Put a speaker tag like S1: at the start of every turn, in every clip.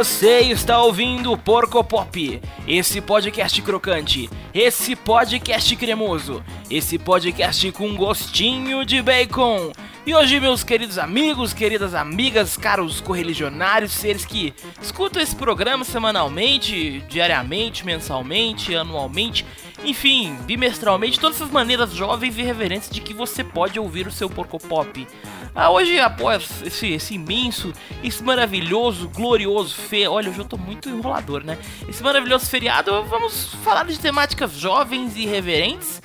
S1: Você está ouvindo Porco Pop, esse podcast crocante, esse podcast cremoso, esse podcast com gostinho de bacon. E hoje, meus queridos amigos, queridas amigas, caros correligionários, seres que escutam esse programa semanalmente, diariamente, mensalmente, anualmente, enfim, bimestralmente, todas essas maneiras jovens e reverentes de que você pode ouvir o seu Porco Pop. Ah, hoje, após esse, esse imenso, esse maravilhoso, glorioso fe... Olha, hoje eu tô muito enrolador, né? Esse maravilhoso feriado, vamos falar de temáticas jovens e reverentes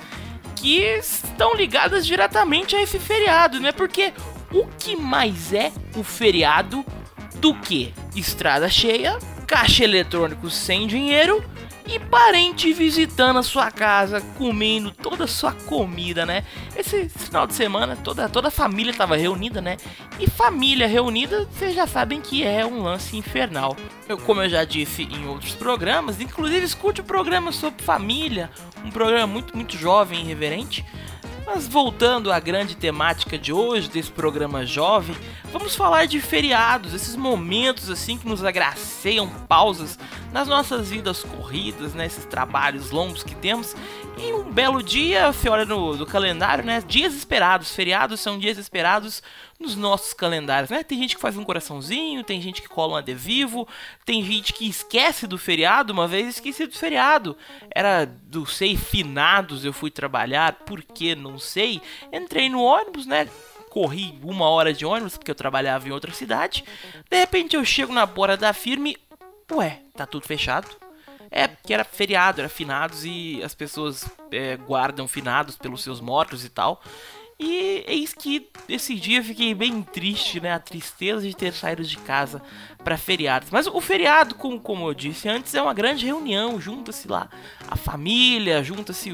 S1: que estão ligadas diretamente a esse feriado, né? Porque o que mais é o feriado do que estrada cheia, caixa eletrônico sem dinheiro e parente visitando a sua casa, comendo toda a sua comida, né? Esse, final de semana toda, toda a família estava reunida, né? E família reunida, vocês já sabem que é um lance infernal. Eu, como eu já disse em outros programas, inclusive escute o programa sobre família, um programa muito, muito jovem e reverente. Mas voltando à grande temática de hoje, desse programa jovem, vamos falar de feriados, esses momentos assim que nos agraceiam pausas nas nossas vidas corridas, né, esses trabalhos longos que temos. E um belo dia, você olha no, calendário, né, dias esperados, feriados são dias esperados nos nossos calendários, né? Tem gente que faz um coraçãozinho, tem gente que cola um adesivo, tem gente que esquece do feriado, uma vez esqueci do feriado. Era do sei finados, eu fui trabalhar, por que não sei. Entrei no ônibus, né? Corri uma hora de ônibus, porque eu trabalhava em outra cidade. De repente eu chego na porta da firma e. Ué, tá tudo fechado. É, porque era feriado, era finados e as pessoas é, guardam finados pelos seus mortos e tal. E eis que esse dia fiquei bem triste, né? A tristeza de ter saído de casa para feriados. Mas o feriado, como, como eu disse antes, é uma grande reunião. Junta-se lá a família, junta-se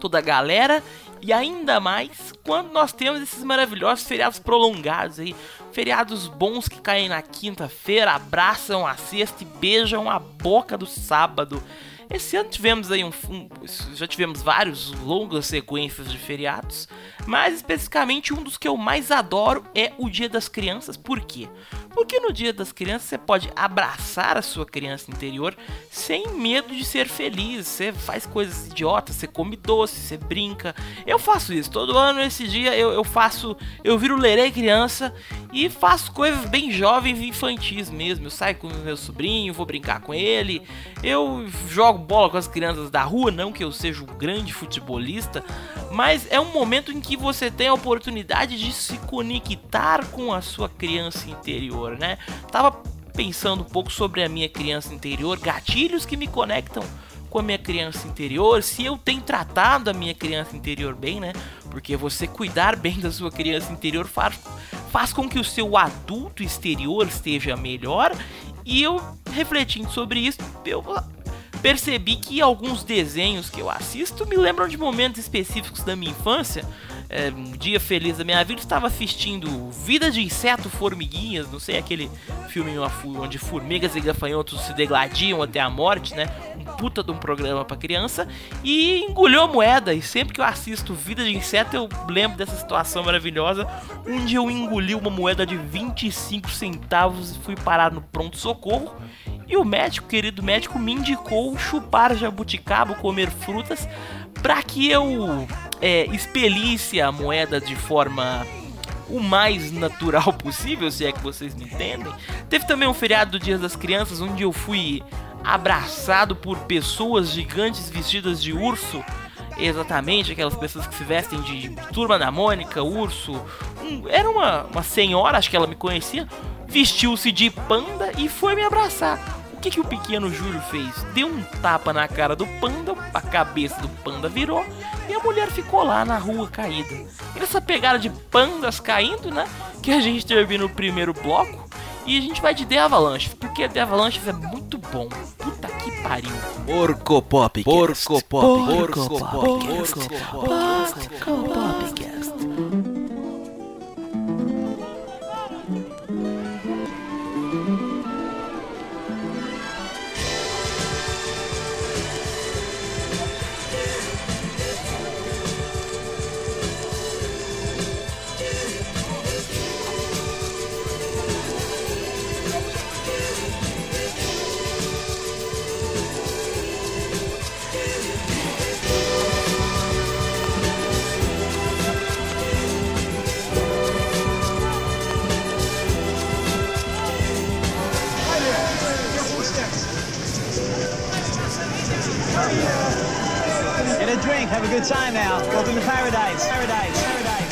S1: toda a galera. E ainda mais quando nós temos esses maravilhosos feriados prolongados aí. Feriados bons que caem na quinta-feira, abraçam a sexta e beijam a boca do sábado. Esse ano tivemos aí um, um, já tivemos vários longas sequências de feriados, mas especificamente um dos que eu mais adoro é o Dia das Crianças. Por quê? Porque no Dia das Crianças você pode abraçar a sua criança interior sem medo de ser feliz. Você faz coisas idiotas, você come doce, você brinca. Eu faço isso todo ano. Esse dia eu, eu faço, eu viro lerei criança e faço coisas bem jovens e infantis mesmo. Eu saio com meu sobrinho, vou brincar com ele. Eu jogo bola com as crianças da rua, não que eu seja um grande futebolista, mas é um momento em que você tem a oportunidade de se conectar com a sua criança interior, né? Tava pensando um pouco sobre a minha criança interior, gatilhos que me conectam com a minha criança interior, se eu tenho tratado a minha criança interior bem, né? Porque você cuidar bem da sua criança interior faz, faz com que o seu adulto exterior esteja melhor. E eu refletindo sobre isso, eu percebi que alguns desenhos que eu assisto me lembram de momentos específicos da minha infância. É, um dia feliz da minha vida, estava assistindo Vida de Inseto Formiguinhas, não sei, aquele filme onde formigas e gafanhotos se degladiam até a morte, né? Um puta de um programa para criança. E engoliu moeda. E sempre que eu assisto Vida de Inseto, eu lembro dessa situação maravilhosa, onde eu engoli uma moeda de 25 centavos e fui parar no pronto-socorro. E o médico, querido médico, me indicou chupar jabuticaba, comer frutas, para que eu é, expelisse a moeda de forma o mais natural possível, se é que vocês me entendem. Teve também um feriado do Dia das Crianças, onde eu fui abraçado por pessoas gigantes vestidas de urso. Exatamente, aquelas pessoas que se vestem de turma da Mônica, urso. Um, era uma, uma senhora, acho que ela me conhecia, vestiu-se de panda e foi me abraçar. O que, que o pequeno Júlio fez? Deu um tapa na cara do panda, a cabeça do panda virou e a mulher ficou lá na rua caída. E nessa pegada de pandas caindo, né? Que a gente termina o primeiro bloco e a gente vai de The Avalanche, porque The Avalanche é muito bom. Puta que pariu.
S2: Porco Pop.
S1: Porco
S2: Pop. Porco Pop. Porco Pop. Porco Pop.
S3: Get a drink. Have a good time now. Welcome to paradise. Paradise. Paradise.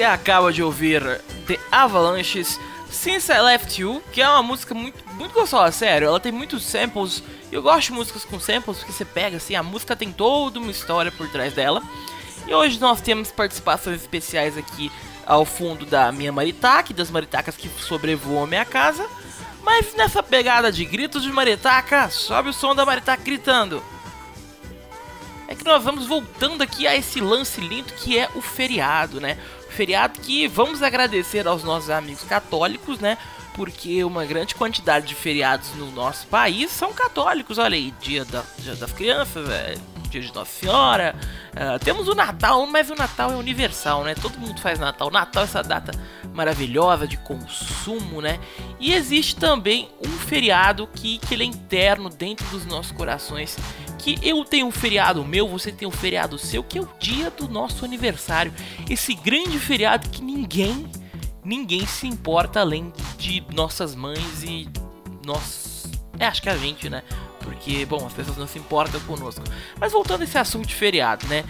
S1: Você acaba de ouvir The Avalanches Since I Left You, que é uma música muito, muito gostosa, sério. Ela tem muitos samples. Eu gosto de músicas com samples porque você pega assim, a música tem toda uma história por trás dela. E hoje nós temos participações especiais aqui ao fundo da minha maritaca, das maritacas que sobrevoam a minha casa. Mas nessa pegada de gritos de maritaca, sobe o som da maritaca gritando é que nós vamos voltando aqui a esse lance lindo que é o feriado, né? Feriado que vamos agradecer aos nossos amigos católicos, né? Porque uma grande quantidade de feriados no nosso país são católicos. Olha aí, dia, da, dia das crianças, é, dia de Nossa Senhora. ah, temos o Natal, mas o Natal é universal, né? Todo mundo faz Natal. Natal é essa data maravilhosa de consumo, né? E existe também um feriado que, que ele é interno dentro dos nossos corações que eu tenho um feriado meu, você tem um feriado seu, que é o dia do nosso aniversário. Esse grande feriado que ninguém, ninguém se importa além de nossas mães e nós. É, acho que a gente, né? Porque, bom, as pessoas não se importam conosco. Mas voltando a esse assunto de feriado, né?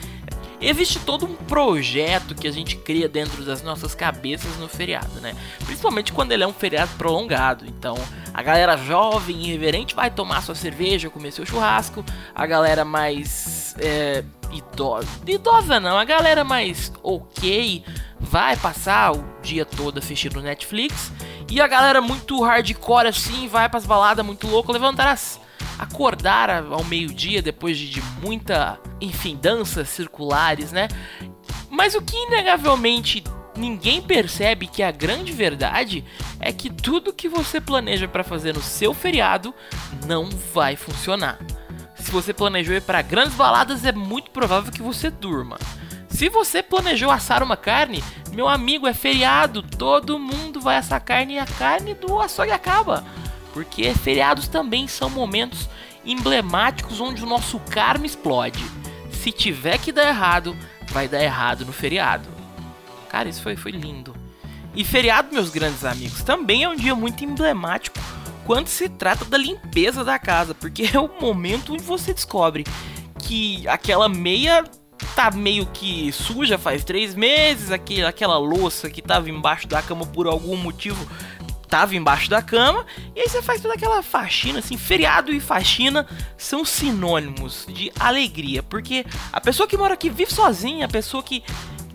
S1: Existe todo um projeto que a gente cria dentro das nossas cabeças no feriado, né? Principalmente quando ele é um feriado prolongado. Então, a galera jovem e irreverente vai tomar sua cerveja, comer seu churrasco. A galera mais é, idosa, idosa não, a galera mais ok vai passar o dia todo assistindo Netflix. E a galera muito hardcore assim vai pras baladas muito louco levantar as acordar ao meio-dia depois de, de muita, enfim, danças circulares, né? Mas o que inegavelmente ninguém percebe que a grande verdade é que tudo que você planeja para fazer no seu feriado não vai funcionar. Se você planejou ir para grandes baladas, é muito provável que você durma. Se você planejou assar uma carne, meu amigo, é feriado, todo mundo vai assar carne e a carne do açougue acaba. Porque feriados também são momentos emblemáticos onde o nosso karma explode. Se tiver que dar errado, vai dar errado no feriado. Cara, isso foi, foi lindo. E feriado, meus grandes amigos, também é um dia muito emblemático quando se trata da limpeza da casa, porque é o momento onde você descobre que aquela meia tá meio que suja faz três meses, aquele, aquela louça que tava embaixo da cama por algum motivo tava embaixo da cama, e aí você faz toda aquela faxina, assim, feriado e faxina são sinônimos de alegria, porque a pessoa que mora aqui vive sozinha, a pessoa que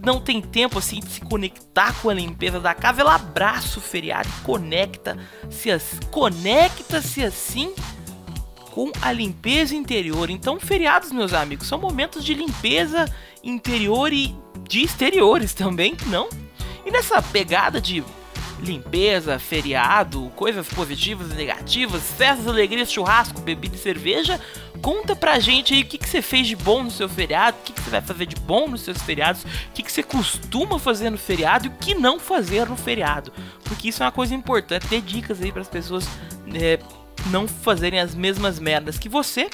S1: não tem tempo assim de se conectar com a limpeza da casa, ela abraça o feriado e conecta-se conecta-se assim com a limpeza interior. Então, feriados, meus amigos, são momentos de limpeza interior e de exteriores também, não? E nessa pegada de limpeza, feriado, coisas positivas e negativas, festas, alegrias, churrasco, bebida e cerveja. Conta pra gente aí o que, que você fez de bom no seu feriado, o que, que você vai fazer de bom nos seus feriados, o que, que você costuma fazer no feriado e o que não fazer no feriado. Porque isso é uma coisa importante, ter dicas aí para as pessoas é, não fazerem as mesmas merdas que você.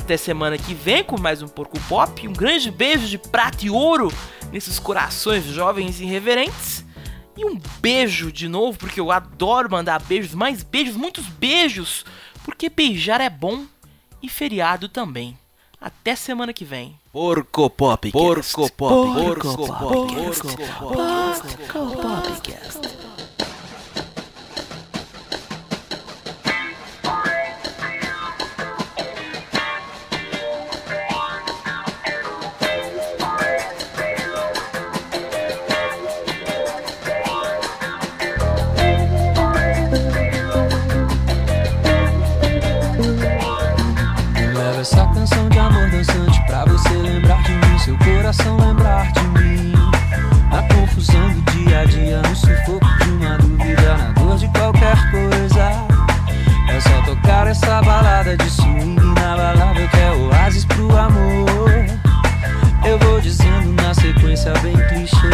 S1: Até semana que vem com mais um Porco Pop. Um grande beijo de prata e ouro nesses corações jovens e irreverentes. E um beijo de novo, porque eu adoro mandar beijos, mais beijos, muitos beijos, porque beijar é bom e feriado também. Até semana que vem.
S2: Porco Pop.
S1: Porco Pop.
S2: Porco Pop. Porco Pop.
S4: Porco Popcast.
S5: Essa canção de amor dançante pra você lembrar de mim, seu coração lembrar de mim. Na confusão do dia a dia, no sufoco de uma dúvida, na dor de qualquer coisa. É só tocar essa balada de swing na balada que é oásis pro amor. Eu vou dizendo na sequência bem clichê,